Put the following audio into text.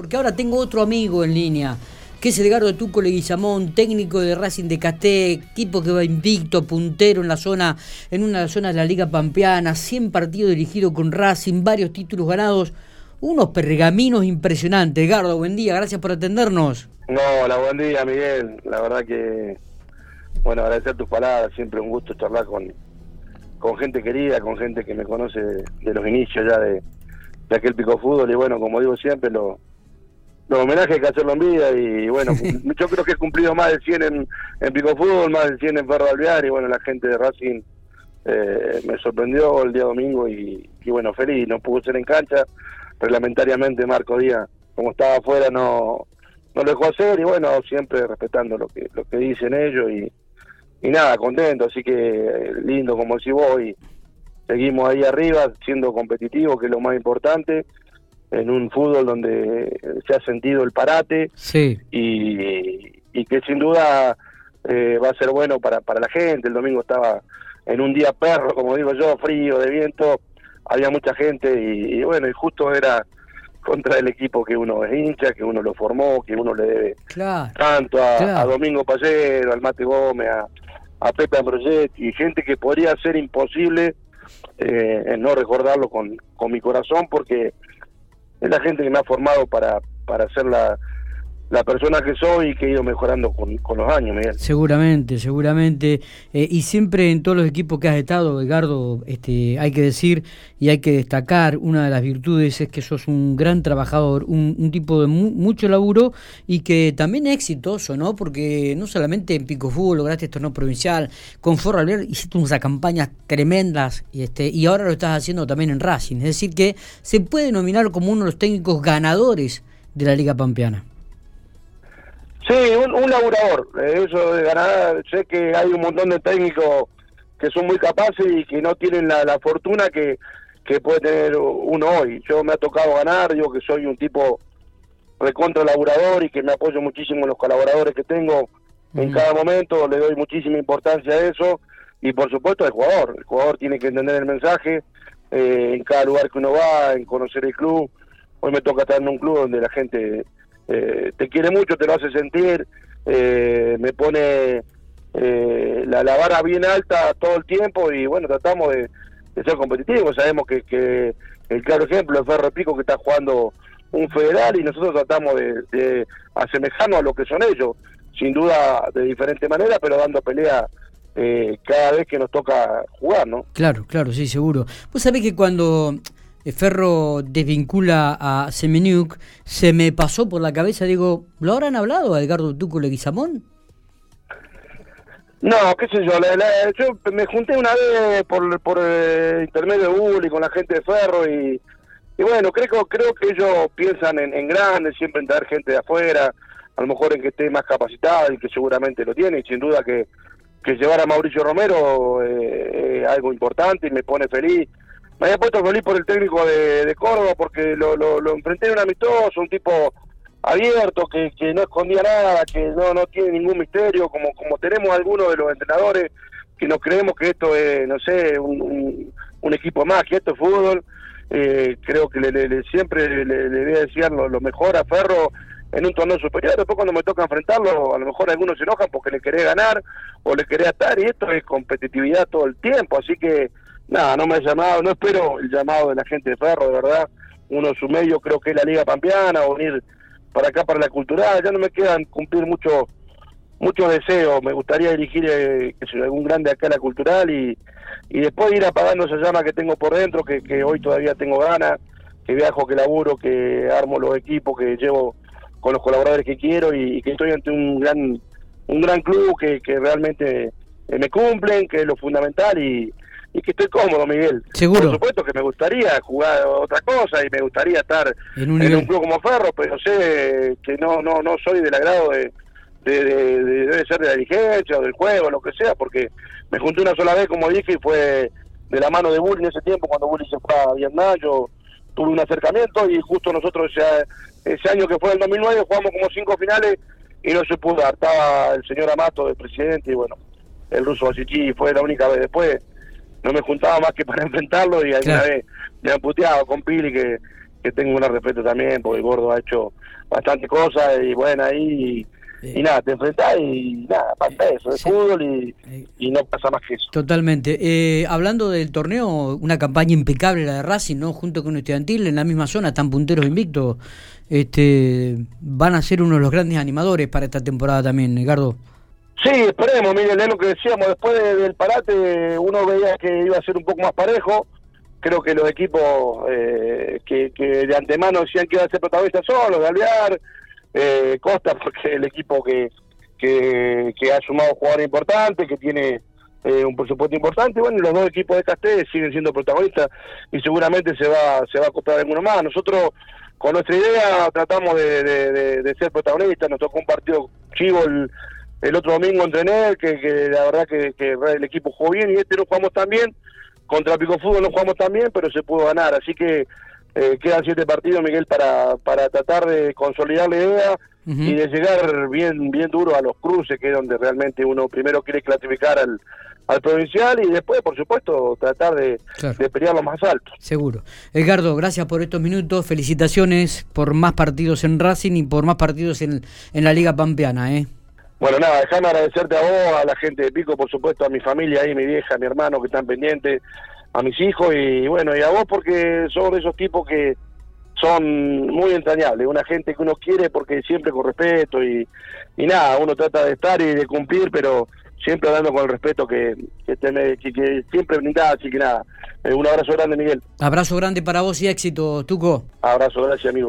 porque ahora tengo otro amigo en línea, que es Edgardo Tuco Leguizamón, técnico de Racing de Caté, equipo que va invicto, puntero en la zona, en una zona de la Liga Pampeana, 100 partidos dirigidos con Racing, varios títulos ganados, unos pergaminos impresionantes. Edgardo, buen día, gracias por atendernos. No, hola, buen día, Miguel. La verdad que, bueno, agradecer tus palabras, siempre un gusto charlar con, con gente querida, con gente que me conoce de, los inicios ya de, aquel pico fútbol y bueno, como digo siempre, lo, los homenajes hay que hacerlo en vida y bueno, yo creo que he cumplido más de 100 en, en pico fútbol, más de 100 en Ferro Alvear y bueno, la gente de Racing eh, me sorprendió el día domingo y, bueno, feliz, no pudo ser en cancha, reglamentariamente Marco Díaz, como estaba afuera, no no lo dejó hacer y bueno, siempre respetando lo que lo que dicen ellos y, y nada, contento, así que lindo como si vos y seguimos ahí arriba siendo competitivos, que es lo más importante, en un fútbol donde se ha sentido el parate sí. y, y que sin duda eh, va a ser bueno para, para la gente, el domingo estaba en un día perro, como digo yo, frío, de viento, había mucha gente y bueno, y justo era contra el equipo que uno es hincha, que uno lo formó, que uno le debe tanto a, Domingo Pallero, al Mate Gómez, a, a Pepe Ambrosetti, y gente que podría ser imposible eh, no recordarlo con, con mi corazón, porque es la gente que me ha formado para, para ser la, la persona que soy y que he ido mejorando con, los años, Miguel. Seguramente, seguramente. Eh, y siempre en todos los equipos que has estado, Edgardo, este, hay que decir y hay que destacar, una de las virtudes es que sos un gran trabajador, un, tipo de mucho laburo y que también es exitoso, ¿no? Porque no solamente en Pico Fútbol lograste torneo provincial, con Forra hiciste unas campañas tremendas y, este, y ahora lo estás haciendo también en Racing. Es decir, que se puede nominar como uno de los técnicos ganadores de la Liga Pampeana. Sí, un, un laburador. Eh, eso de ganar, sé que hay un montón de técnicos que son muy capaces y que no tienen la, la fortuna que, que puede tener uno hoy. Yo me ha tocado ganar, yo que soy un tipo recontra laburador y que me apoyo muchísimo en los colaboradores que tengo en cada momento, le doy muchísima importancia a eso y por supuesto el jugador, el jugador tiene que entender el mensaje eh, en cada lugar que uno va, en conocer el club. Hoy me toca estar en un club donde la gente eh, te quiere mucho, te lo hace sentir, eh, me pone eh, la, la, vara bien alta todo el tiempo y bueno, tratamos de, ser competitivos. Sabemos que, el claro ejemplo es Ferro Pico que está jugando un federal y nosotros tratamos de, de asemejarnos a lo que son ellos, sin duda de diferente manera, pero dando pelea cada vez que nos toca jugar, ¿no? Claro, claro, sí, seguro. Vos sabés que cuando Ferro desvincula a Semeniuk, se me pasó por la cabeza, digo, ¿lo habrán hablado a Edgardo Tuco Leguizamón? No, qué sé yo, yo me junté una vez por, por eh, intermedio de Uli con la gente de Ferro y, y bueno, creo, creo que ellos piensan en, en grande, siempre en traer gente de afuera, a lo mejor en que esté más capacitada y que seguramente lo tiene, y sin duda que, que llevar a Mauricio Romero eh, es algo importante y me pone feliz me había puesto feliz por el técnico de, Córdoba porque lo, lo, enfrenté en un amistoso, un tipo abierto, que, que no escondía nada, que no, no tiene ningún misterio, como, como tenemos algunos de los entrenadores que nos creemos que esto es, no sé, un, un, equipo más, que esto es fútbol. Eh, creo que le, siempre le, voy a decir lo, mejor a Ferro en un torneo superior. Después cuando me toca enfrentarlo, a lo mejor algunos se enojan porque le querés ganar o le querés estar y esto es competitividad todo el tiempo. Así que nada, no me ha llamado, no espero el llamado de la gente de Ferro, de verdad. Uno su medio creo que es la Liga Pampeana, o venir para acá para la cultural, ya no me quedan cumplir mucho muchos deseos, me gustaría dirigir eh, algún grande acá a la cultural y, y después ir apagando esa llama que tengo por dentro, que, que hoy todavía tengo ganas, que viajo, que laburo, que armo los equipos, que llevo con los colaboradores que quiero y, que estoy ante un gran un gran club que, que realmente eh, me cumplen, que es lo fundamental y, y que estoy cómodo, Miguel. Seguro. Por supuesto que me gustaría jugar otra cosa y me gustaría estar en un, club como Ferro, pero sé que no no no soy del agrado de, de, debe ser de la dirigencia o del juego, lo que sea, porque me junté una sola vez, como dije, y fue de la mano de Bully en ese tiempo, cuando Bully se fue a Vietnam, yo tuve un acercamiento y justo nosotros ese, ese año que fue el 2009 jugamos como cinco finales y no se pudo dar. Estaba el señor Amato de presidente y bueno, el ruso Basichi fue la única vez después no me juntaba más que para enfrentarlo y alguna vez me han puteado con Pili que, que tengo un respeto también, porque el gordo ha hecho bastante cosas y bueno, ahí y nada, te enfrentás y nada, pasa eso, es fútbol y, y, no pasa más que eso. Totalmente. Eh, hablando del torneo, una campaña impecable la de Racing, ¿no? Junto con Estudiantil, en la misma zona, están punteros invictos. Este, van a ser uno de los grandes animadores para esta temporada también, Edgardo. Sí, esperemos, Miguel, es lo que decíamos, después del parate uno veía que iba a ser un poco más parejo, creo que los equipos eh, que, de antemano decían que iban a ser protagonistas son los de Alvear, eh, Costa, porque el equipo que, que, ha sumado jugadores importantes, que tiene eh, un presupuesto importante, bueno, los dos equipos de Castel siguen siendo protagonistas y seguramente se va, se va a acoplar alguno más. Nosotros con nuestra idea tratamos de, ser protagonistas, nos tocó un partido chivo el, el otro domingo entre él, que, que la verdad que, que, el equipo jugó bien y este no jugamos tan bien, contra Pico Fútbol no jugamos tan bien, pero se pudo ganar, así que eh, quedan siete partidos, Miguel, para, para tratar de consolidar la idea y de llegar bien, bien duro a los cruces, que es donde realmente uno primero quiere clasificar al, al provincial y después, por supuesto, tratar de, de pelear lo más alto. Seguro. Edgardo, gracias por estos minutos. Felicitaciones por más partidos en Racing y por más partidos en, en la Liga Pampeana. ¿eh? Bueno, nada, déjame agradecerte a vos, a la gente de Pico, por supuesto, a mi familia ahí, mi vieja, mi hermano que están pendientes, a mis hijos y bueno, y a vos porque son esos tipos que son muy entrañables, una gente que uno quiere porque siempre con respeto y, y nada, uno trata de estar y de cumplir, pero siempre dando con el respeto que, que, que, siempre brindás, así que nada, eh, un abrazo grande Miguel. Abrazo grande para vos y éxito, Tuco. Abrazo, gracias amigo.